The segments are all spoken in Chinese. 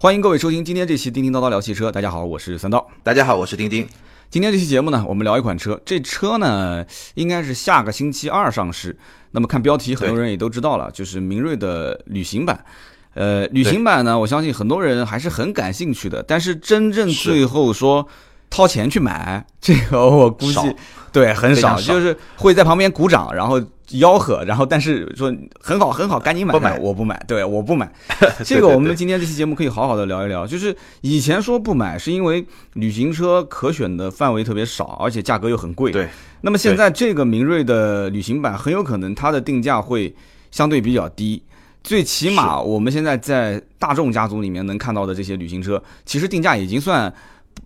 欢迎各位收听今天这期叮叮叨叨聊汽车。大家好，我是三刀。大家好，我是丁丁。今天这期节目呢，我们聊一款车。这车呢，应该是下个星期二上市。那么看标题，很多人也都知道了，就是明锐的旅行版。呃，旅行版呢，我相信很多人还是很感兴趣的。但是真正最后说掏钱去买，这个我估计对很少，就是会在旁边鼓掌，然后。吆喝，然后但是说很好很好，赶紧买。不买，我不买。对，我不买。这个我们今天这期节目可以好好的聊一聊。就是以前说不买，是因为旅行车可选的范围特别少，而且价格又很贵。对。那么现在这个明锐的旅行版很有可能它的定价会相对比较低，最起码我们现在在大众家族里面能看到的这些旅行车，其实定价已经算。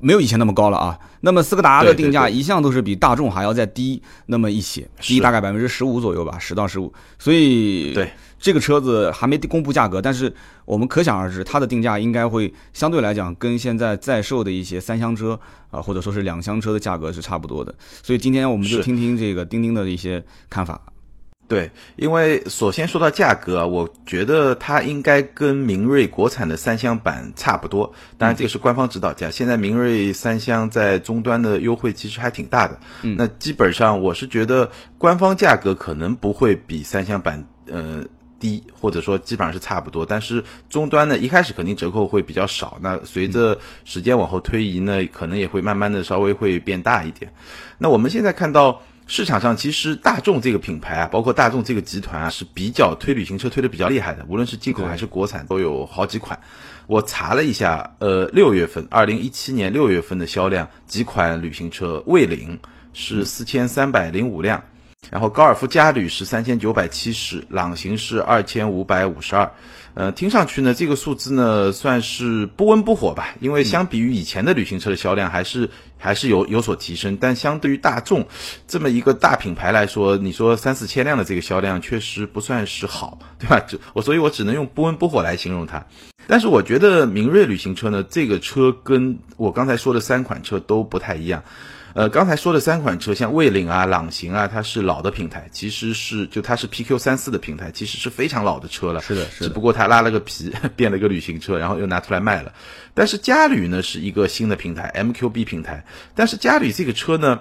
没有以前那么高了啊。那么斯柯达的定价一向都是比大众还要再低那么一些，低大概百分之十五左右吧，十到十五。所以对这个车子还没公布价格，但是我们可想而知，它的定价应该会相对来讲跟现在在售的一些三厢车啊，或者说是两厢车的价格是差不多的。所以今天我们就听听这个钉钉的一些看法。对，因为首先说到价格啊，我觉得它应该跟明锐国产的三厢版差不多。当然，这个是官方指导价。现在明锐三厢在终端的优惠其实还挺大的。嗯，那基本上我是觉得官方价格可能不会比三厢版呃低，或者说基本上是差不多。但是终端呢，一开始肯定折扣会比较少。那随着时间往后推移呢，可能也会慢慢的稍微会变大一点。那我们现在看到。市场上其实大众这个品牌啊，包括大众这个集团啊，是比较推旅行车推的比较厉害的，无论是进口还是国产都有好几款。我查了一下，呃，六月份，二零一七年六月份的销量，几款旅行车，蔚领是四千三百零五辆，然后高尔夫嘉旅是三千九百七十，朗行是二千五百五十二。呃，听上去呢，这个数字呢算是不温不火吧，因为相比于以前的旅行车的销量，还是还是有有所提升。但相对于大众这么一个大品牌来说，你说三四千辆的这个销量确实不算是好，对吧？就我所以，我只能用不温不火来形容它。但是我觉得明锐旅行车呢，这个车跟我刚才说的三款车都不太一样。呃，刚才说的三款车，像蔚领啊、朗行啊，它是老的平台，其实是就它是 PQ 三四的平台，其实是非常老的车了。是的，是的。只不过它拉了个皮，变了个旅行车，然后又拿出来卖了。但是嘉旅呢，是一个新的平台，MQB 平台。但是嘉旅这个车呢？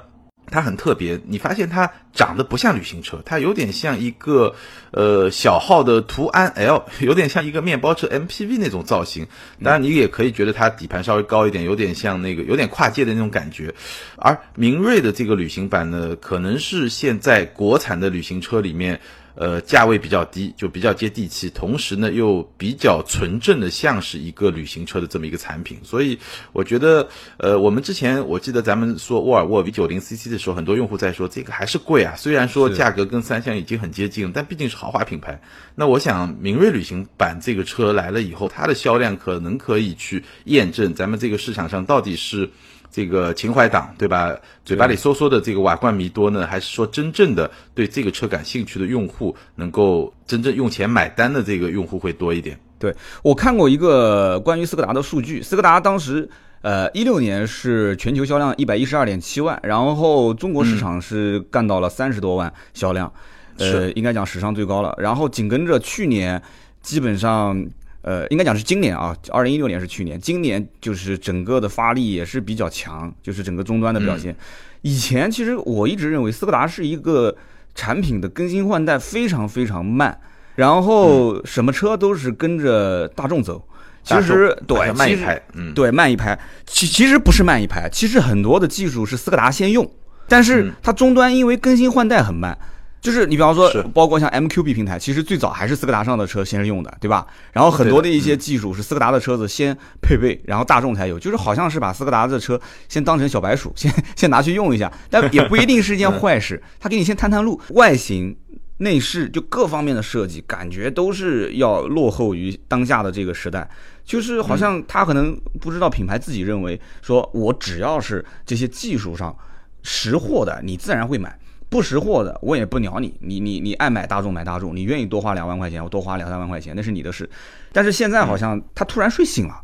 它很特别，你发现它长得不像旅行车，它有点像一个呃小号的途安 L，有点像一个面包车 MPV 那种造型。当然，你也可以觉得它底盘稍微高一点，有点像那个有点跨界的那种感觉。而明锐的这个旅行版呢，可能是现在国产的旅行车里面。呃，价位比较低，就比较接地气，同时呢又比较纯正的，像是一个旅行车的这么一个产品。所以我觉得，呃，我们之前我记得咱们说沃尔沃 V 九零 CC 的时候，很多用户在说这个还是贵啊。虽然说价格跟三厢已经很接近，但毕竟是豪华品牌。那我想，明锐旅行版这个车来了以后，它的销量可能可以去验证咱们这个市场上到底是。这个情怀党，对吧？嘴巴里说说的这个瓦罐迷多呢，还是说真正的对这个车感兴趣的用户，能够真正用钱买单的这个用户会多一点？对我看过一个关于斯柯达的数据，斯柯达当时呃一六年是全球销量一百一十二点七万，然后中国市场是干到了三十多万销量，呃，应该讲史上最高了。然后紧跟着去年基本上。呃，应该讲是今年啊，二零一六年是去年，今年就是整个的发力也是比较强，就是整个终端的表现。以前其实我一直认为斯柯达是一个产品的更新换代非常非常慢，然后什么车都是跟着大众走。其实对，慢一拍，嗯，对，慢一拍。其其实不是慢一拍，其实很多的技术是斯柯达先用，但是它终端因为更新换代很慢。就是你比方说，包括像 MQB 平台，其实最早还是斯柯达上的车先用的，对吧？然后很多的一些技术是斯柯达的车子先配备，然后大众才有，就是好像是把斯柯达的车先当成小白鼠，先先拿去用一下，但也不一定是一件 坏事。他给你先探探路，外形、内饰就各方面的设计，感觉都是要落后于当下的这个时代。就是好像他可能不知道品牌自己认为，说我只要是这些技术上识货的，你自然会买。不识货的，我也不鸟你。你你你爱买大众买大众，你愿意多花两万块钱，我多花两三万块钱，那是你的事。但是现在好像他突然睡醒了，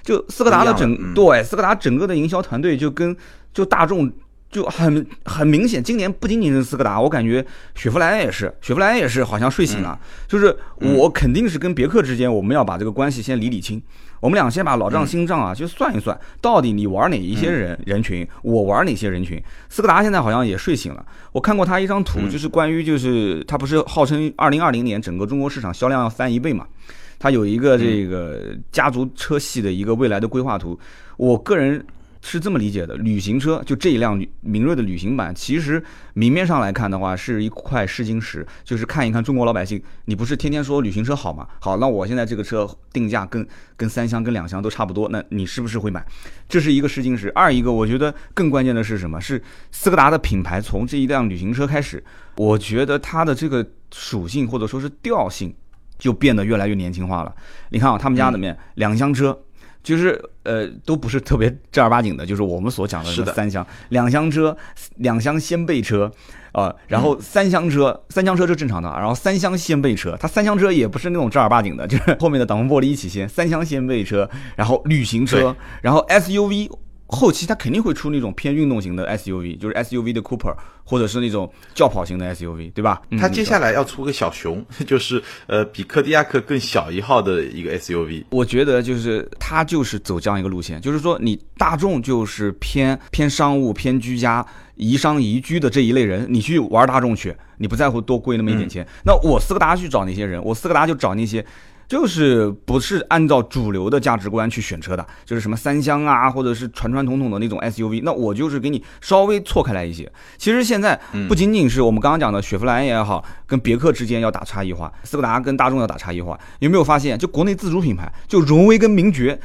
就斯柯达的整对斯柯达整个的营销团队就跟就大众就很很明显，今年不仅仅是斯柯达，我感觉雪佛兰也是，雪佛兰也是好像睡醒了。就是我肯定是跟别克之间，我们要把这个关系先理理清。我们俩先把老账新账啊，就算一算，到底你玩哪一些人人群，我玩哪些人群。斯柯达现在好像也睡醒了。我看过他一张图，就是关于就是他不是号称二零二零年整个中国市场销量要翻一倍嘛？他有一个这个家族车系的一个未来的规划图。我个人。是这么理解的，旅行车就这一辆明锐的旅行版，其实明面上来看的话，是一块试金石，就是看一看中国老百姓，你不是天天说旅行车好吗？好，那我现在这个车定价跟跟三厢跟两厢都差不多，那你是不是会买？这是一个试金石。二一个，我觉得更关键的是什么？是斯柯达的品牌从这一辆旅行车开始，我觉得它的这个属性或者说是调性就变得越来越年轻化了。你看啊，他们家里面两厢车。就是呃，都不是特别正儿八经的，就是我们所讲的是三厢、两厢车、两厢掀背车，啊，然后三厢车，三厢车是正常的，然后三厢掀背车，它三厢车也不是那种正儿八经的，就是后面的挡风玻璃一起掀，三厢掀背车，然后旅行车，然后 SUV。后期它肯定会出那种偏运动型的 SUV，就是 SUV 的 Cooper，或者是那种轿跑型的 SUV，对吧？它接下来要出个小熊，就是呃比柯迪亚克更小一号的一个 SUV。我觉得就是它就是走这样一个路线，就是说你大众就是偏偏商务、偏居家、宜商宜居的这一类人，你去玩大众去，你不在乎多贵那么一点钱。那我斯柯达去找那些人，我斯柯达就找那些。就是不是按照主流的价值观去选车的，就是什么三厢啊，或者是传传统统的那种 SUV，那我就是给你稍微错开来一些。其实现在不仅仅是我们刚刚讲的雪佛兰也好，跟别克之间要打差异化，斯柯达跟大众要打差异化，有没有发现？就国内自主品牌，就荣威跟名爵，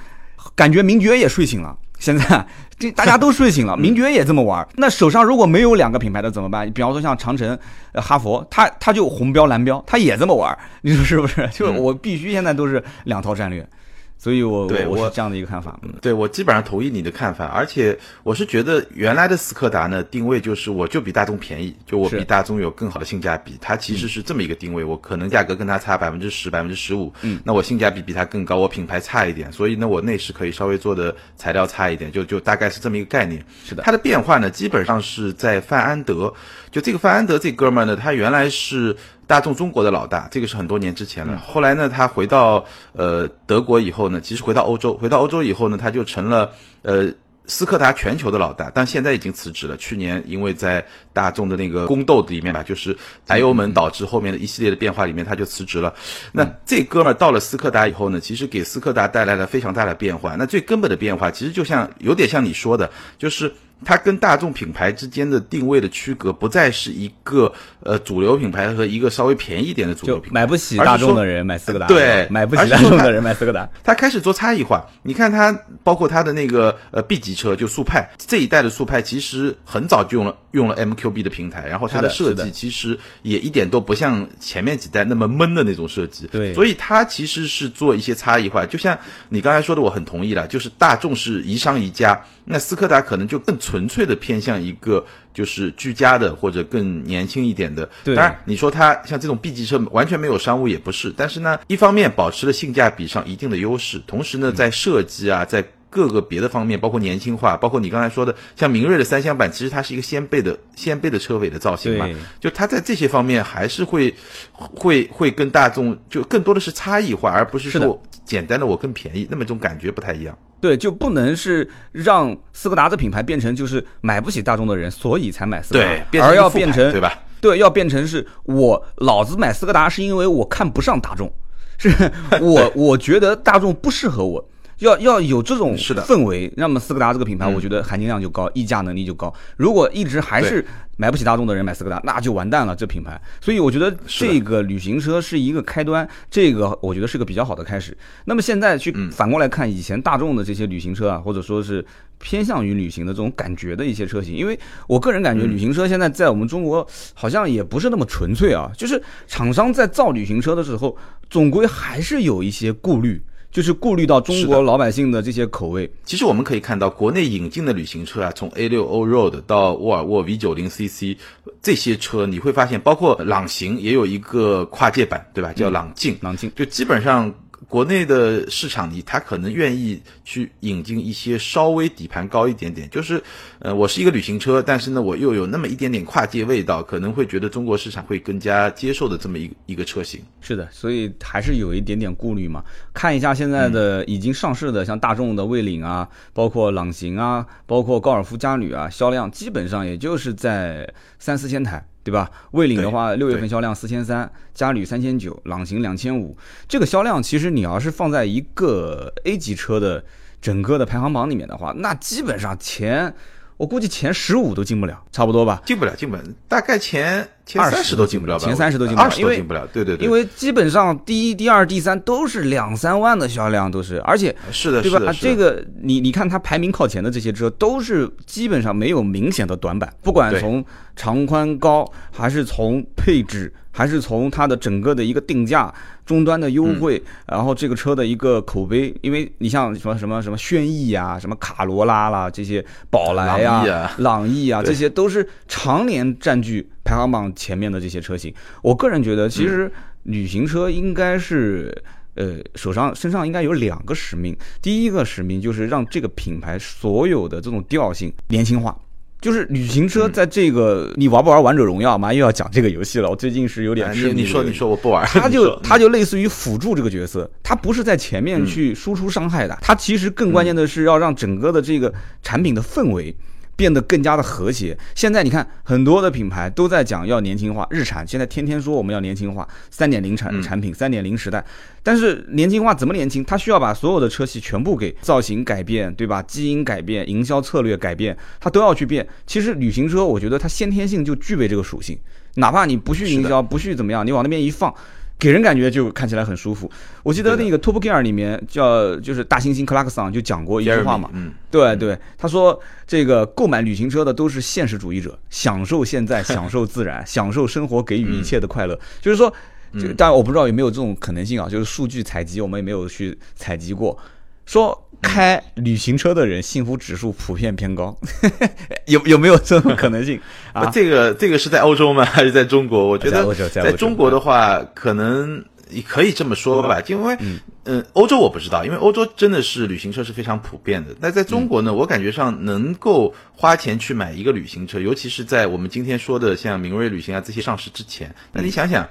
感觉名爵也睡醒了。现在这大家都睡醒了，名爵也这么玩。那手上如果没有两个品牌的怎么办？比方说像长城、哈佛，它它就红标蓝标，它也这么玩。你说是不是？就我必须现在都是两套战略。所以，我对我是这样的一个看法。对我基本上同意你的看法，而且我是觉得原来的斯柯达呢定位就是我就比大众便宜，就我比大众有更好的性价比，它其实是这么一个定位。我可能价格跟它差百分之十、百分之十五，嗯，那我性价比比它更高，我品牌差一点，所以呢我内饰可以稍微做的材料差一点，就就大概是这么一个概念。是的，它的变化呢基本上是在范安德，就这个范安德这哥们儿呢，他原来是。大众中国的老大，这个是很多年之前了。后来呢，他回到呃德国以后呢，其实回到欧洲，回到欧洲以后呢，他就成了呃斯柯达全球的老大。但现在已经辞职了。去年因为在大众的那个宫斗里面吧，就是柴油门导致后面的一系列的变化里面，他就辞职了。那这哥们儿到了斯柯达以后呢，其实给斯柯达带来了非常大的变化。那最根本的变化，其实就像有点像你说的，就是。它跟大众品牌之间的定位的区隔，不再是一个呃主流品牌和一个稍微便宜一点的主流品牌，买不起大众的人买斯柯达，对，买不起大众的人买斯柯达。它开始做差异化，你看它包括它的那个呃 B 级车，就速派这一代的速派，其实很早就用了用了 MQB 的平台，然后它的设计其实也一点都不像前面几代那么闷的那种设计，对，所以它其实是做一些差异化，就像你刚才说的，我很同意了，就是大众是宜商宜家。那斯柯达可能就更纯粹的偏向一个就是居家的或者更年轻一点的。当然，你说它像这种 B 级车完全没有商务也不是，但是呢，一方面保持了性价比上一定的优势，同时呢，在设计啊，在各个别的方面，包括年轻化，包括你刚才说的像明锐的三厢版，其实它是一个掀背的掀背的车尾的造型嘛，就它在这些方面还是会会会跟大众就更多的是差异化，而不是说简单的我更便宜，那么这种感觉不太一样。对，就不能是让斯柯达的品牌变成就是买不起大众的人，所以才买斯柯达，而要变成对吧？对，要变成是我老子买斯柯达是因为我看不上大众，是我 我觉得大众不适合我。要要有这种氛围，那么斯柯达这个品牌，我觉得含金量就高，溢价能力就高。如果一直还是买不起大众的人买斯柯达，那就完蛋了这品牌。所以我觉得这个旅行车是一个开端，这个我觉得是个比较好的开始。那么现在去反过来看以前大众的这些旅行车啊，或者说是偏向于旅行的这种感觉的一些车型，因为我个人感觉旅行车现在在我们中国好像也不是那么纯粹啊，就是厂商在造旅行车的时候，总归还是有一些顾虑。就是顾虑到中国老百姓的这些口味。其实我们可以看到，国内引进的旅行车啊，从 A 六 O Road 到沃尔沃 V 九零 CC 这些车，你会发现，包括朗行也有一个跨界版，对吧？叫朗境。朗境就基本上国内的市场里，他可能愿意去引进一些稍微底盘高一点点，就是呃，我是一个旅行车，但是呢，我又有那么一点点跨界味道，可能会觉得中国市场会更加接受的这么一一个车型。是的，所以还是有一点点顾虑嘛。看一下现在的已经上市的，像大众的蔚领啊，包括朗行啊，包括高尔夫嘉旅啊，销量基本上也就是在三四千台。对吧？蔚领的话，六月份销量四千三，嘉旅三千九，朗行两千五。这个销量其实你要是放在一个 A 级车的整个的排行榜里面的话，那基本上前。我估计前十五都进不了，差不多吧？进不了，进不了，大概前前三十都进不了吧？前三十都进不了，二十都进不了。对对对，因为基本上第一、第二、第三都是两三万的销量，都是，而且是的，对吧？这个你你看它排名靠前的这些车，都是基本上没有明显的短板，不管从长宽高，还是从配置，还是从它的整个的一个定价。终端的优惠，然后这个车的一个口碑，因为你像什么什么什么轩逸啊，什么卡罗拉啦，这些宝来呀、朗逸啊，这些都是常年占据排行榜前面的这些车型。我个人觉得，其实旅行车应该是，呃，手上身上应该有两个使命。第一个使命就是让这个品牌所有的这种调性年轻化。就是旅行车在这个，你玩不玩王者荣耀嘛？又要讲这个游戏了。我最近是有点痴迷。你说，你说，我不玩。他就他就类似于辅助这个角色，他不是在前面去输出伤害的，他其实更关键的是要让整个的这个产品的氛围。变得更加的和谐。现在你看，很多的品牌都在讲要年轻化，日产现在天天说我们要年轻化，三点零产产品，三点零时代。但是年轻化怎么年轻？它需要把所有的车系全部给造型改变，对吧？基因改变，营销策略改变，它都要去变。其实旅行车，我觉得它先天性就具备这个属性，哪怕你不去营销，不去怎么样，你往那边一放。给人感觉就看起来很舒服。我记得那个《Top Gear》里面叫就是大猩猩克拉克桑就讲过一句话嘛，嗯，对对，他说这个购买旅行车的都是现实主义者，享受现在，享受自然，享受生活给予一切的快乐。就是说，但我不知道有没有这种可能性啊？就是数据采集我们也没有去采集过。说开旅行车的人幸福指数普遍偏高，有有没有这种可能性 啊？这个这个是在欧洲吗？还是在中国？我觉得在中国的话，可能可以这么说吧，因为嗯，欧洲我不知道，因为欧洲真的是旅行车是非常普遍的。那在中国呢，我感觉上能够花钱去买一个旅行车，尤其是在我们今天说的像明锐旅行啊这些上市之前，那你想想，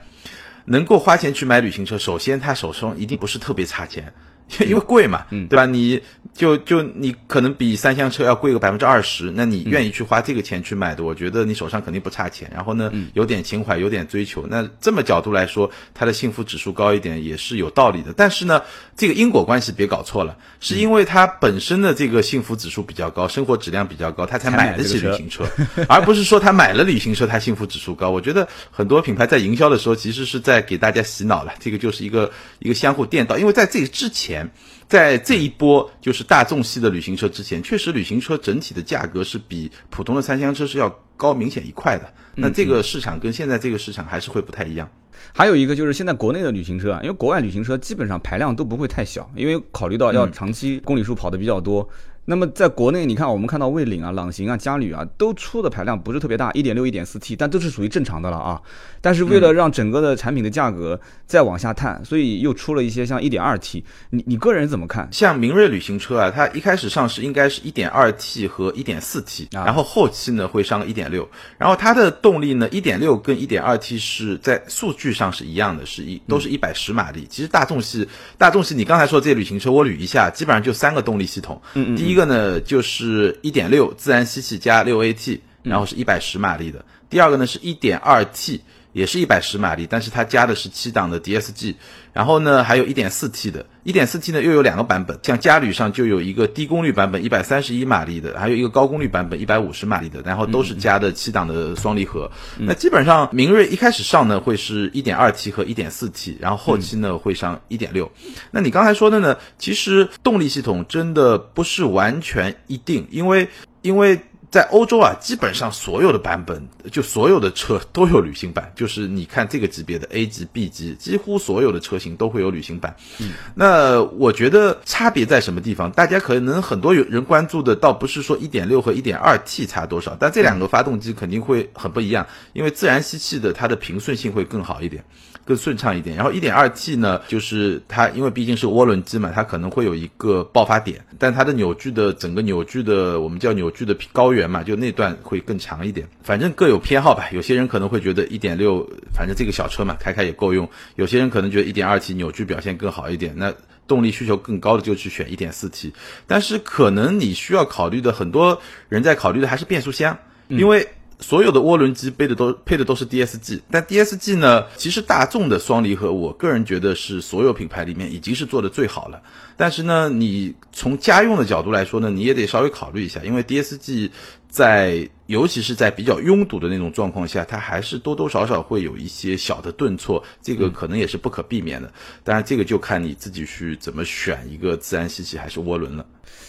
能够花钱去买旅行车，首先他手上一定不是特别差钱。因为贵嘛，对吧？你就就你可能比三厢车要贵个百分之二十，那你愿意去花这个钱去买的，我觉得你手上肯定不差钱。然后呢，有点情怀，有点追求，那这么角度来说，它的幸福指数高一点也是有道理的。但是呢，这个因果关系别搞错了，是因为它本身的这个幸福指数比较高，生活质量比较高，他才买得起旅行车，而不是说他买了旅行车，他幸福指数高。我觉得很多品牌在营销的时候，其实是在给大家洗脑了，这个就是一个一个相互垫道。因为在这个之前。在这一波就是大众系的旅行车之前，确实旅行车整体的价格是比普通的三厢车是要高明显一块的。那这个市场跟现在这个市场还是会不太一样。还有一个就是现在国内的旅行车啊，因为国外旅行车基本上排量都不会太小，因为考虑到要长期公里数跑的比较多。那么在国内，你看我们看到蔚领啊、朗行啊、嘉旅啊，都出的排量不是特别大，一点六、一点四 T，但都是属于正常的了啊。但是为了让整个的产品的价格再往下探，所以又出了一些像一点二 T。你你个人怎么看？像明锐旅行车啊，它一开始上市应该是一点二 T 和一点四 T，然后后期呢会上一点六，然后它的动力呢一点六跟一点二 T 是在数据上是一样的，是一都是一百十马力。其实大众系大众系你刚才说这些旅行车，我捋一下，基本上就三个动力系统。嗯嗯。第一一。个呢，就是一点六自然吸气加六 AT，然后是一百十马力的。第二个呢是一点二 T，也是一百十马力，但是它加的是七档的 DSG。然后呢，还有一点四 T 的，一点四 T 呢又有两个版本，像嘉旅上就有一个低功率版本，一百三十一马力的，还有一个高功率版本，一百五十马力的，然后都是加的七档的双离合。那基本上明锐一开始上呢会是一点二 T 和一点四 T，然后后期呢会上一点六。那你刚才说的呢，其实动力系统真的不是完全一定，因为因为。在欧洲啊，基本上所有的版本，就所有的车都有旅行版。就是你看这个级别的 A 级、B 级，几乎所有的车型都会有旅行版。嗯，那我觉得差别在什么地方？大家可能很多有人关注的，倒不是说1.6和 1.2T 差多少，但这两个发动机肯定会很不一样，因为自然吸气的它的平顺性会更好一点。更顺畅一点，然后 1.2T 呢，就是它因为毕竟是涡轮机嘛，它可能会有一个爆发点，但它的扭矩的整个扭矩的我们叫扭矩的高原嘛，就那段会更长一点。反正各有偏好吧，有些人可能会觉得一点六反正这个小车嘛，开开也够用；有些人可能觉得一点二 T 扭矩表现更好一点，那动力需求更高的就去选一点四 T。但是可能你需要考虑的很多人在考虑的还是变速箱，因为。所有的涡轮机背的都配的都是 DSG，但 DSG 呢，其实大众的双离合，我个人觉得是所有品牌里面已经是做的最好了。但是呢，你从家用的角度来说呢，你也得稍微考虑一下，因为 DSG 在尤其是在比较拥堵的那种状况下，它还是多多少少会有一些小的顿挫，这个可能也是不可避免的。当然，这个就看你自己去怎么选一个自然吸气还是涡轮了。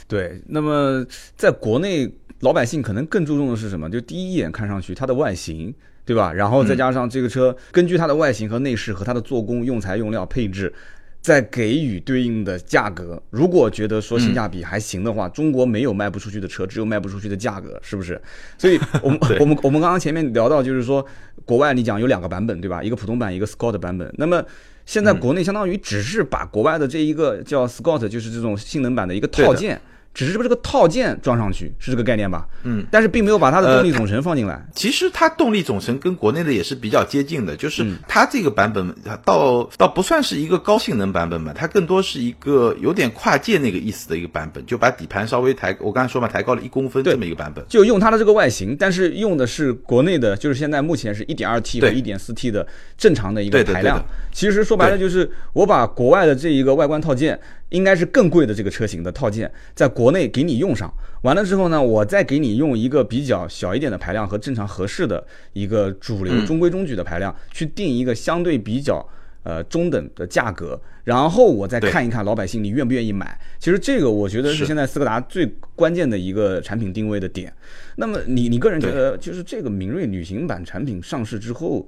对，那么在国内。老百姓可能更注重的是什么？就第一眼看上去它的外形，对吧？然后再加上这个车，根据它的外形和内饰和它的做工、用材、用料、配置，再给予对应的价格。如果觉得说性价比还行的话，中国没有卖不出去的车，只有卖不出去的价格，是不是？所以，我们我们我们刚刚前面聊到，就是说国外你讲有两个版本，对吧？一个普通版，一个 Scott 版本。那么现在国内相当于只是把国外的这一个叫 Scott，就是这种性能版的一个套件。只是把这个套件装上去，是这个概念吧？嗯，但是并没有把它的动力总成放进来。其实它动力总成跟国内的也是比较接近的，就是它这个版本倒倒不算是一个高性能版本吧，它更多是一个有点跨界那个意思的一个版本，就把底盘稍微抬，我刚才说嘛，抬高了一公分这么一个版本。就用它的这个外形，但是用的是国内的，就是现在目前是一点二 T 和一点四 T 的正常的一个排量。其实说白了就是我把国外的这一个外观套件。应该是更贵的这个车型的套件，在国内给你用上，完了之后呢，我再给你用一个比较小一点的排量和正常合适的一个主流中规中矩的排量，去定一个相对比较呃中等的价格，然后我再看一看老百姓你愿不愿意买。其实这个我觉得是现在斯柯达最关键的一个产品定位的点。那么你你个人觉得，就是这个明锐旅行版产品上市之后，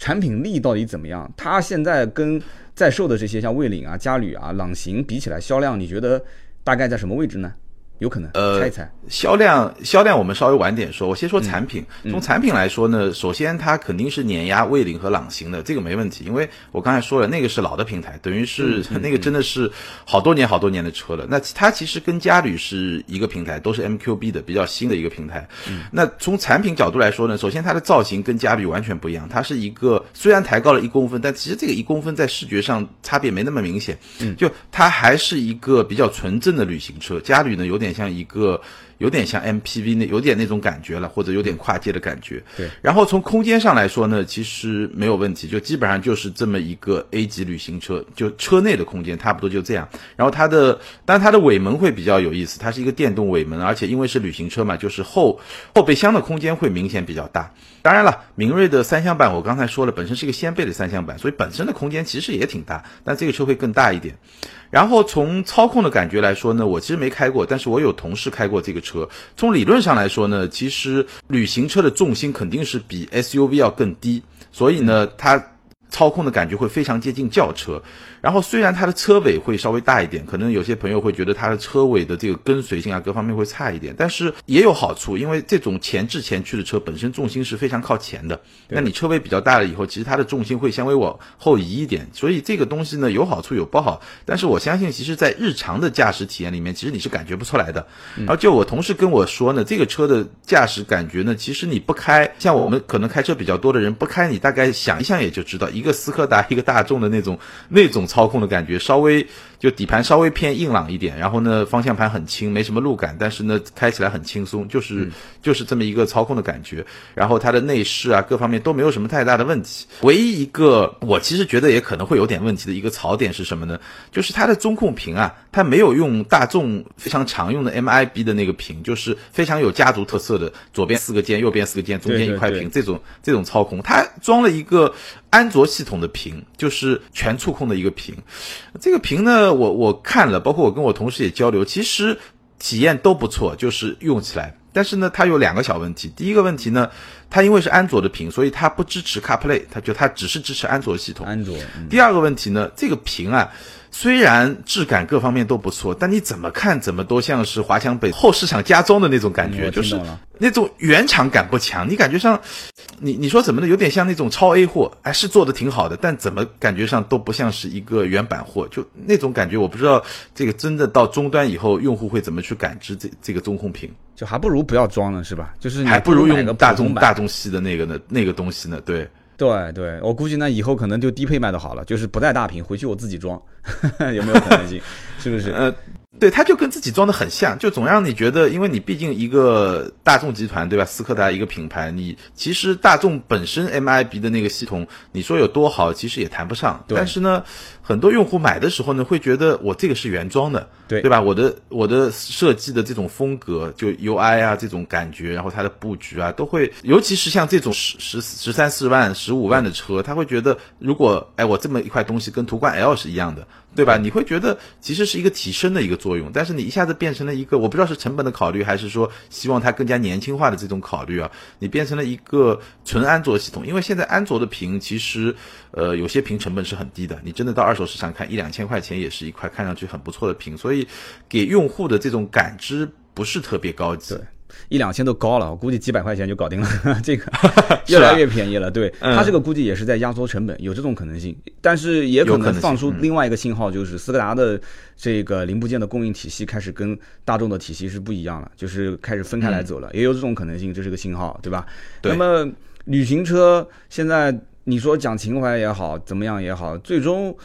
产品力到底怎么样？它现在跟在售的这些像蔚领啊、嘉旅啊、朗行比起来，销量你觉得大概在什么位置呢？有可能，呃，猜一猜销量，销量我们稍微晚点说。我先说产品，从产品来说呢，首先它肯定是碾压蔚领和朗行的，这个没问题。因为我刚才说了，那个是老的平台，等于是那个真的是好多年好多年的车了。那它其实跟嘉旅是一个平台，都是 MQB 的比较新的一个平台。那从产品角度来说呢，首先它的造型跟嘉旅完全不一样，它是一个虽然抬高了一公分，但其实这个一公分在视觉上差别没那么明显。就它还是一个比较纯正的旅行车，嘉旅呢有点。像一个有点像 MPV 那有点那种感觉了，或者有点跨界的感觉。对。然后从空间上来说呢，其实没有问题，就基本上就是这么一个 A 级旅行车，就车内的空间差不多就这样。然后它的，但它的尾门会比较有意思，它是一个电动尾门，而且因为是旅行车嘛，就是后后备箱的空间会明显比较大。当然了，明锐的三厢版我刚才说了，本身是一个掀背的三厢版，所以本身的空间其实也挺大，但这个车会更大一点。然后从操控的感觉来说呢，我其实没开过，但是我有同事开过这个车。车。从理论上来说呢，其实旅行车的重心肯定是比 SUV 要更低，所以呢，它操控的感觉会非常接近轿车。然后虽然它的车尾会稍微大一点，可能有些朋友会觉得它的车尾的这个跟随性啊各方面会差一点，但是也有好处，因为这种前置前驱的车本身重心是非常靠前的，那你车尾比较大了以后，其实它的重心会稍微往后移一点，所以这个东西呢有好处有不好，但是我相信其实在日常的驾驶体验里面，其实你是感觉不出来的。然后就我同事跟我说呢，这个车的驾驶感觉呢，其实你不开，像我们可能开车比较多的人不开，你大概想一想也就知道，一个斯柯达一个大众的那种那种。操控的感觉稍微就底盘稍微偏硬朗一点，然后呢方向盘很轻，没什么路感，但是呢开起来很轻松，就是就是这么一个操控的感觉。然后它的内饰啊各方面都没有什么太大的问题。唯一一个我其实觉得也可能会有点问题的一个槽点是什么呢？就是它的中控屏啊，它没有用大众非常常用的 MIB 的那个屏，就是非常有家族特色的左边四个键，右边四个键，中间一块屏这种这种操控，它装了一个。安卓系统的屏就是全触控的一个屏，这个屏呢，我我看了，包括我跟我同事也交流，其实体验都不错，就是用起来。但是呢，它有两个小问题。第一个问题呢，它因为是安卓的屏，所以它不支持 CarPlay，它就它只是支持安卓系统。安卓。第二个问题呢，这个屏啊。虽然质感各方面都不错，但你怎么看怎么都像是华强北后市场加装的那种感觉，就是那种原厂感不强。你感觉上，你你说怎么的，有点像那种超 A 货，哎，是做的挺好的，但怎么感觉上都不像是一个原版货，就那种感觉，我不知道这个真的到终端以后，用户会怎么去感知这这个中控屏，就还不如不要装了，是吧？就是还不如用大众大众系的那个呢，那个东西呢，对。对对，我估计那以后可能就低配卖的好了，就是不带大屏，回去我自己装，有没有可能性？是不是？呃。对，它就跟自己装的很像，就总让你觉得，因为你毕竟一个大众集团，对吧？斯柯达一个品牌，你其实大众本身 MIB 的那个系统，你说有多好，其实也谈不上。但是呢，很多用户买的时候呢，会觉得我这个是原装的，对对吧？我的我的设计的这种风格，就 UI 啊这种感觉，然后它的布局啊，都会，尤其是像这种十十十三四万、十五万的车，他会觉得，如果哎我这么一块东西跟途观 L 是一样的。对吧？你会觉得其实是一个提升的一个作用，但是你一下子变成了一个，我不知道是成本的考虑，还是说希望它更加年轻化的这种考虑啊？你变成了一个纯安卓系统，因为现在安卓的屏其实，呃，有些屏成本是很低的，你真的到二手市场看一两千块钱也是一块看上去很不错的屏，所以给用户的这种感知不是特别高级。一两千都高了，我估计几百块钱就搞定了。这个 越来越便宜了，对它这个估计也是在压缩成本，有这种可能性。但是也可能放出另外一个信号，就是斯柯达的这个零部件的供应体系开始跟大众的体系是不一样了，就是开始分开来走了，也有这种可能性，这是个信号，对吧？那么旅行车现在你说讲情怀也好，怎么样也好，最终。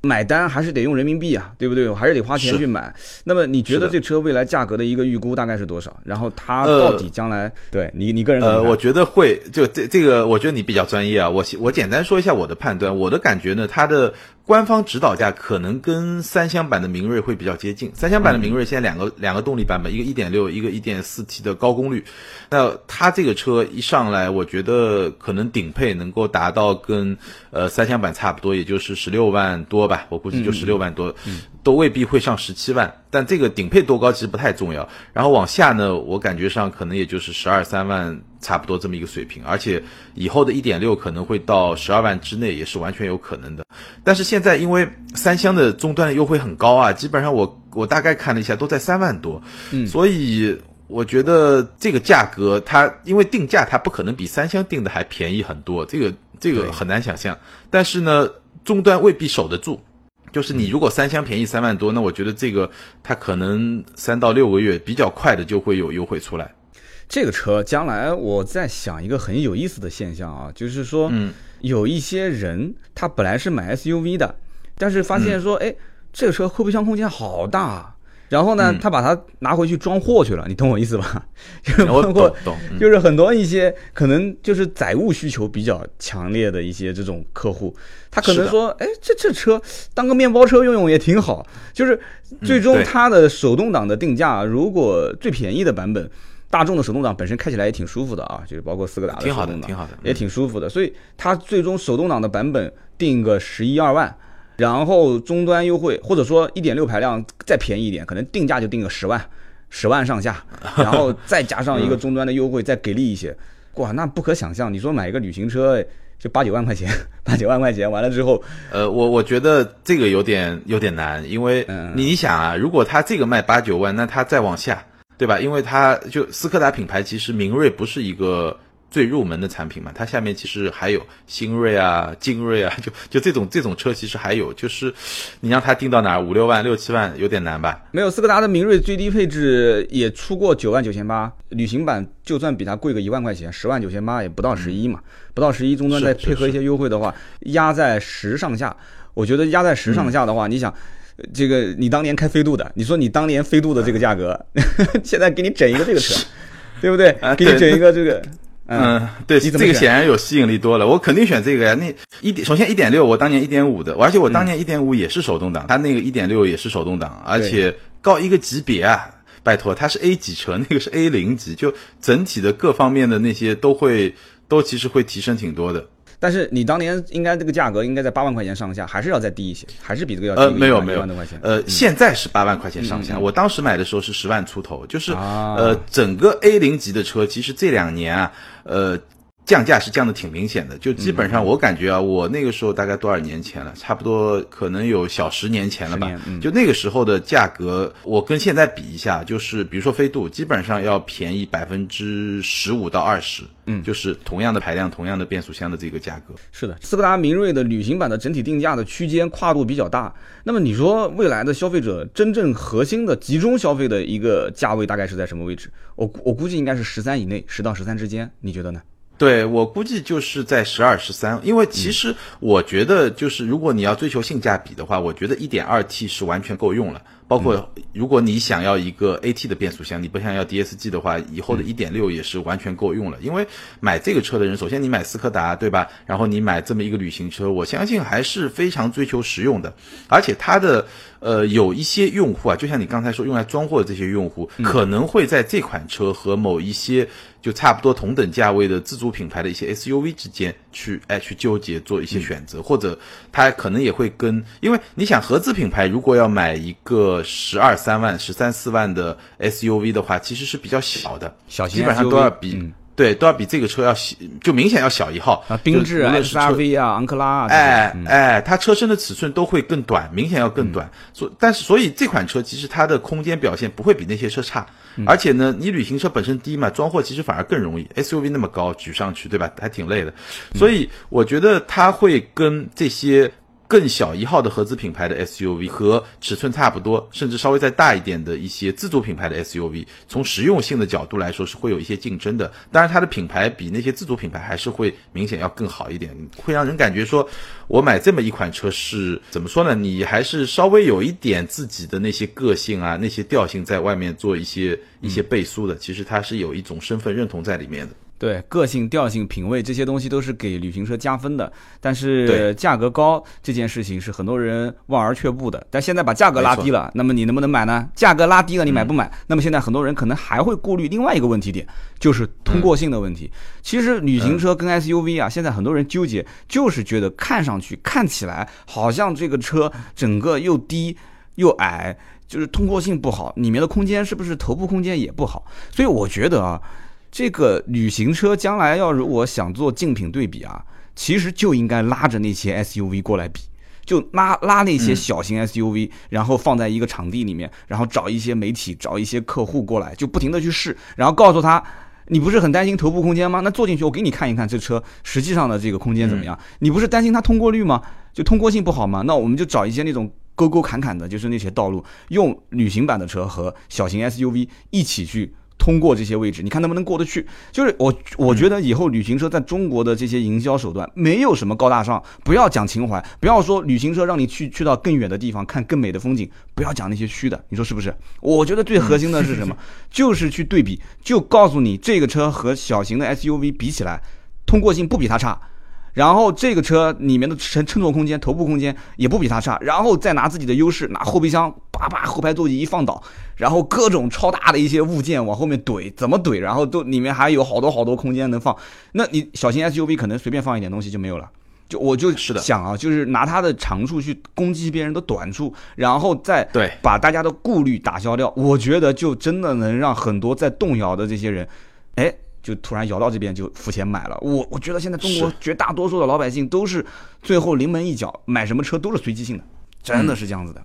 买单还是得用人民币啊，对不对？我还是得花钱去买。那么你觉得这车未来价格的一个预估大概是多少？然后它到底将来对你你个人呃，我觉得会就这这个，我觉得你比较专业啊。我我简单说一下我的判断，我的感觉呢，它的。官方指导价可能跟三厢版的明锐会比较接近。三厢版的明锐现在两个两个动力版本，一个一点六，一个一点四 T 的高功率。那它这个车一上来，我觉得可能顶配能够达到跟呃三厢版差不多，也就是十六万多吧，我估计就十六万多，都未必会上十七万。但这个顶配多高其实不太重要。然后往下呢，我感觉上可能也就是十二三万。差不多这么一个水平，而且以后的一点六可能会到十二万之内，也是完全有可能的。但是现在因为三厢的终端的优惠很高啊，基本上我我大概看了一下，都在三万多，嗯，所以我觉得这个价格它因为定价它不可能比三厢定的还便宜很多，这个这个很难想象。但是呢，终端未必守得住，就是你如果三厢便宜三万多，那我觉得这个它可能三到六个月比较快的就会有优惠出来。这个车将来我在想一个很有意思的现象啊，就是说，有一些人他本来是买 SUV 的，但是发现说，哎，这个车后备箱空间好大，然后呢，他把它拿回去装货去了，你懂我意思吧？就是包括，就是很多一些可能就是载物需求比较强烈的一些这种客户，他可能说，哎，这这车当个面包车用用也挺好，就是最终它的手动挡的定价，如果最便宜的版本。大众的手动挡本身开起来也挺舒服的啊，就是包括斯柯达的手动挡，挺好的，也挺舒服的。所以它最终手动挡的版本定个十一二万，然后终端优惠或者说一点六排量再便宜一点，可能定价就定个十万，十万上下，然后再加上一个终端的优惠再给力一些，哇，那不可想象。你说买一个旅行车就八九万块钱，八九万块钱完了之后，呃，我我觉得这个有点有点难，因为你想啊，如果它这个卖八九万，那它再往下。对吧？因为它就斯柯达品牌，其实明锐不是一个最入门的产品嘛，它下面其实还有新锐啊、精锐啊，就就这种这种车其实还有，就是你让它定到哪儿五六万、六七万有点难吧？没有，斯柯达的明锐最低配置也出过九万九千八，旅行版就算比它贵个一万块钱，十万九千八也不到十一嘛，不到十一，终端再配合一些优惠的话，压在十上下。我觉得压在十上下的话，你想。这个你当年开飞度的，你说你当年飞度的这个价格，现在给你整一个这个车，对不对？给你整一个这个，嗯，对，这个显然有吸引力多了，我肯定选这个呀。那一点，首先一点六，我当年一点五的，而且我当年一点五也是手动挡，它那个一点六也是手动挡，而且高一个级别啊，拜托，它是 A 级车，那个是 A 零级，就整体的各方面的那些都会都其实会提升挺多的。但是你当年应该这个价格应该在八万块钱上下，还是要再低一些，还是比这个要低呃没有没有万多块钱。呃，现在是八万块钱上下，我当时买的时候是十万出头，就是呃整个 A 零级的车，其实这两年啊，呃。降价是降的挺明显的，就基本上我感觉啊，我那个时候大概多少年前了，差不多可能有小十年前了吧。就那个时候的价格，我跟现在比一下，就是比如说飞度，基本上要便宜百分之十五到二十。嗯，就是同样的排量、同样的变速箱的这个价格。是的，斯柯达明锐的旅行版的整体定价的区间跨度比较大。那么你说未来的消费者真正核心的集中消费的一个价位大概是在什么位置？我我估计应该是十三以内，十到十三之间，你觉得呢？对我估计就是在十二十三，因为其实我觉得就是如果你要追求性价比的话，我觉得一点二 T 是完全够用了。包括如果你想要一个 AT 的变速箱，你不想要 DSG 的话，以后的一点六也是完全够用了。因为买这个车的人，首先你买斯柯达对吧？然后你买这么一个旅行车，我相信还是非常追求实用的，而且它的。呃，有一些用户啊，就像你刚才说用来装货的这些用户，可能会在这款车和某一些就差不多同等价位的自主品牌的一些 SUV 之间去哎去纠结做一些选择，或者他可能也会跟，因为你想合资品牌如果要买一个十二三万、十三四万的 SUV 的话，其实是比较小的，小基本上都要比。对，都要比这个车要小，就明显要小一号啊。缤智啊，S R V 啊，昂克拉啊，哎哎，它车身的尺寸都会更短，明显要更短。所但是，所以这款车其实它的空间表现不会比那些车差。而且呢，你旅行车本身低嘛，装货其实反而更容易。S U V 那么高，举上去对吧？还挺累的。所以我觉得它会跟这些。更小一号的合资品牌的 SUV 和尺寸差不多，甚至稍微再大一点的一些自主品牌的 SUV，从实用性的角度来说是会有一些竞争的。当然，它的品牌比那些自主品牌还是会明显要更好一点，会让人感觉说，我买这么一款车是怎么说呢？你还是稍微有一点自己的那些个性啊，那些调性在外面做一些一些背书的。其实它是有一种身份认同在里面的。对个性、调性、品味这些东西都是给旅行车加分的，但是价格高这件事情是很多人望而却步的。但现在把价格拉低了，那么你能不能买呢？价格拉低了，你买不买？那么现在很多人可能还会顾虑另外一个问题点，就是通过性的问题。其实旅行车跟 SUV 啊，现在很多人纠结，就是觉得看上去、看起来好像这个车整个又低又矮，就是通过性不好，里面的空间是不是头部空间也不好？所以我觉得啊。这个旅行车将来要如果想做竞品对比啊，其实就应该拉着那些 SUV 过来比，就拉拉那些小型 SUV，然后放在一个场地里面，然后找一些媒体、找一些客户过来，就不停的去试，然后告诉他，你不是很担心头部空间吗？那坐进去我给你看一看这车实际上的这个空间怎么样？你不是担心它通过率吗？就通过性不好吗？那我们就找一些那种沟沟坎坎的，就是那些道路，用旅行版的车和小型 SUV 一起去。通过这些位置，你看能不能过得去？就是我，我觉得以后旅行车在中国的这些营销手段没有什么高大上，不要讲情怀，不要说旅行车让你去去到更远的地方看更美的风景，不要讲那些虚的，你说是不是？我觉得最核心的是什么？就是去对比，就告诉你这个车和小型的 SUV 比起来，通过性不比它差。然后这个车里面的乘乘坐空间、头部空间也不比它差，然后再拿自己的优势，拿后备箱叭叭后排座椅一放倒，然后各种超大的一些物件往后面怼，怎么怼，然后都里面还有好多好多空间能放。那你小型 SUV 可能随便放一点东西就没有了。就我就是想啊，就是拿它的长处去攻击别人的短处，然后再对把大家的顾虑打消掉。我觉得就真的能让很多在动摇的这些人，哎。就突然摇到这边就付钱买了，我我觉得现在中国绝大多数的老百姓都是最后临门一脚，买什么车都是随机性的，真的是这样子的。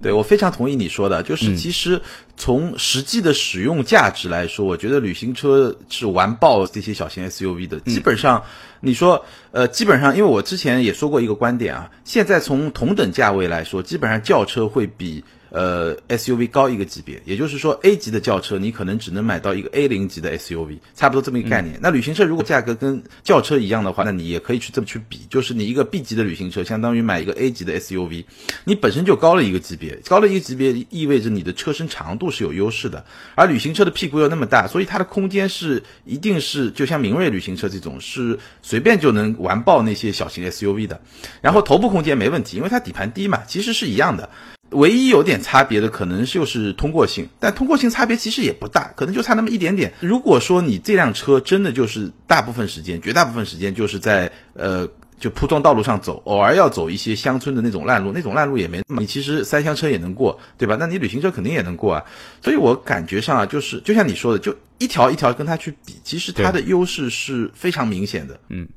对我非常同意你说的，就是其实从实际的使用价值来说，我觉得旅行车是完爆这些小型 SUV 的。基本上你说呃，基本上因为我之前也说过一个观点啊，现在从同等价位来说，基本上轿车会比。呃，SUV 高一个级别，也就是说 A 级的轿车，你可能只能买到一个 A 零级的 SUV，差不多这么一个概念。那旅行车如果价格跟轿车一样的话，那你也可以去这么去比，就是你一个 B 级的旅行车，相当于买一个 A 级的 SUV，你本身就高了一个级别，高了一个级别意味着你的车身长度是有优势的，而旅行车的屁股又那么大，所以它的空间是一定是就像明锐旅行车这种是随便就能完爆那些小型 SUV 的，然后头部空间没问题，因为它底盘低嘛，其实是一样的。唯一有点差别的可能就是通过性，但通过性差别其实也不大，可能就差那么一点点。如果说你这辆车真的就是大部分时间、绝大部分时间就是在呃就铺装道路上走，偶尔要走一些乡村的那种烂路，那种烂路也没你其实三厢车也能过，对吧？那你旅行车肯定也能过啊。所以我感觉上啊，就是就像你说的，就一条一条跟它去比，其实它的优势是非常明显的。嗯，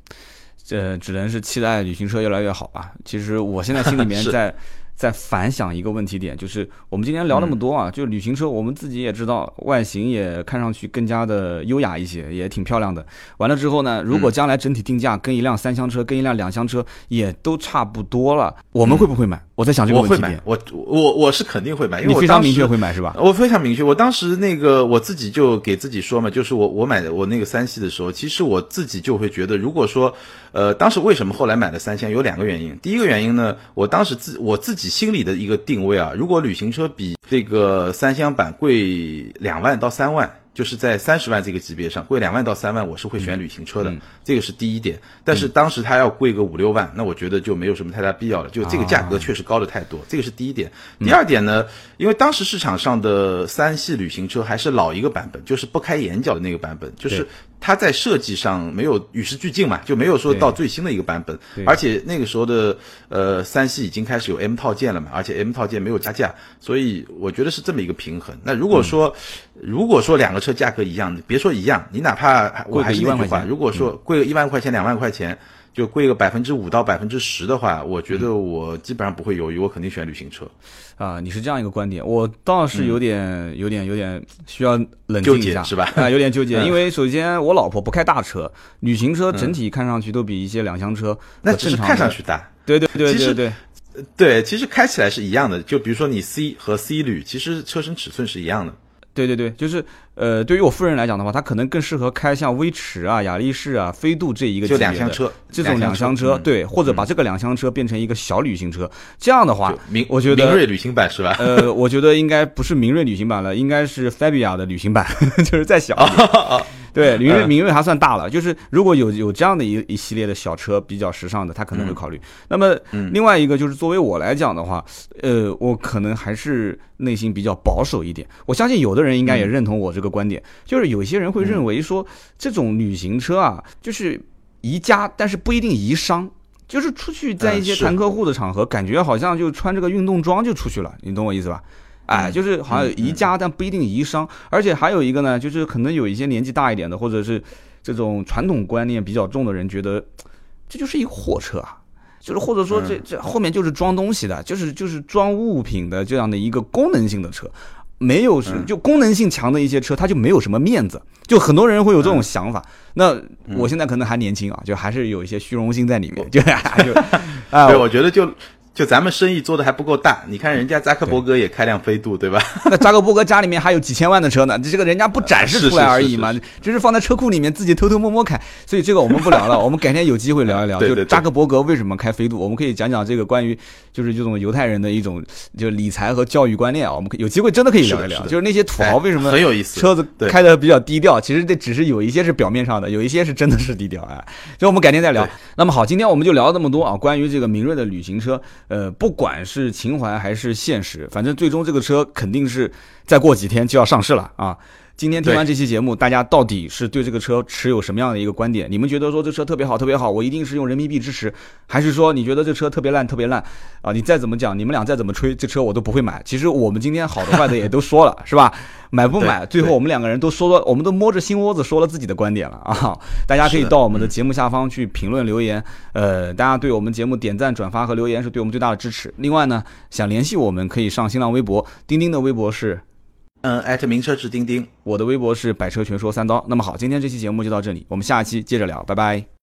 这只能是期待旅行车越来越好吧。其实我现在心里面 在。在反想一个问题点，就是我们今天聊那么多啊，就旅行车，我们自己也知道，外形也看上去更加的优雅一些，也挺漂亮的。完了之后呢，如果将来整体定价跟一辆三厢车、跟一辆两厢车也都差不多了，我们会不会买？我在想这个问题点。我我我是肯定会买，因为你非常明确会买是吧？我非常明确，我当时那个我自己就给自己说嘛，就是我我买的我那个三系的时候，其实我自己就会觉得，如果说。呃，当时为什么后来买了三厢？有两个原因。第一个原因呢，我当时自我自己心里的一个定位啊，如果旅行车比这个三厢版贵两万到三万。就是在三十万这个级别上，贵两万到三万，我是会选旅行车的，这个是第一点。但是当时它要贵个五六万，那我觉得就没有什么太大必要了，就这个价格确实高的太多，这个是第一点。第二点呢，因为当时市场上的三系旅行车还是老一个版本，就是不开眼角的那个版本，就是它在设计上没有与时俱进嘛，就没有说到最新的一个版本。而且那个时候的呃三系已经开始有 M 套件了嘛，而且 M 套件没有加价，所以我觉得是这么一个平衡。那如果说如果说两个车价格一样，别说一样，你哪怕我还是那句话，如果说贵个一万块钱、两万块钱，就贵个百分之五到百分之十的话，我觉得我基本上不会犹豫，我肯定选旅行车。啊，你是这样一个观点，我倒是有点、有点、有点需要冷静一下，是吧？啊，有点纠结，因为首先我老婆不开大车，旅行车整体看上去都比一些两厢车那只是看上去大，对对对对对。对，其实开起来是一样的，就比如说你 C 和 C 旅，其实车身尺寸是一样的。对对对，就是呃，对于我夫人来讲的话，她可能更适合开像威驰啊、雅力士啊、飞度这一个就两厢车，这种两厢车，对，或者把这个两厢车变成一个小旅行车，这样的话，明我觉得明锐旅行版是吧？呃，我觉得应该不是明锐旅行版了，应该是 Fabia 的旅行版，就是再小。对，明锐明锐还算大了，就是如果有有这样的一一系列的小车比较时尚的，他可能会考虑。那么另外一个就是作为我来讲的话，呃，我可能还是内心比较保守一点。我相信有的人应该也认同我这个观点，就是有些人会认为说这种旅行车啊，就是宜家，但是不一定宜商，就是出去在一些谈客户的场合，感觉好像就穿这个运动装就出去了，你懂我意思吧？哎，就是好像宜家，但不一定宜商，而且还有一个呢，就是可能有一些年纪大一点的，或者是这种传统观念比较重的人，觉得这就是一个货车啊，就是或者说这这后面就是装东西的，就是就是装物品的这样的一个功能性的车，没有是就功能性强的一些车，它就没有什么面子，就很多人会有这种想法。那我现在可能还年轻啊，就还是有一些虚荣心在里面，就就啊，对，我觉得就。就咱们生意做的还不够大，你看人家扎克伯格也开辆飞度，对吧？那扎克伯格家里面还有几千万的车呢，这个人家不展示出来而已嘛，就是放在车库里面自己偷偷摸摸开。所以这个我们不聊了，我们改天有机会聊一聊，就扎克伯格为什么开飞度，我们可以讲讲这个关于就是这种犹太人的一种就理财和教育观念啊，我们有机会真的可以聊一聊，就是那些土豪为什么很有意思，车子开的比较低调，其实这只是有一些是表面上的，有一些是真的是低调啊。所以我们改天再聊。那么好，今天我们就聊了这么多啊，关于这个明锐的旅行车，呃，不管。是情怀还是现实？反正最终这个车肯定是再过几天就要上市了啊！今天听完这期节目，大家到底是对这个车持有什么样的一个观点？你们觉得说这车特别好，特别好，我一定是用人民币支持，还是说你觉得这车特别烂，特别烂啊？你再怎么讲，你们俩再怎么吹，这车我都不会买。其实我们今天好的坏的也都说了，是吧？买不买？最后我们两个人都说了，我们都摸着心窝子说了自己的观点了啊！大家可以到我们的节目下方去评论留言，呃，大家对我们节目点赞、转发和留言是对我们最大的支持。另外呢，想联系我们可以上新浪微博，钉钉的微博是。嗯，艾特名车志钉钉，我的微博是百车全说三刀。那么好，今天这期节目就到这里，我们下期接着聊，拜拜。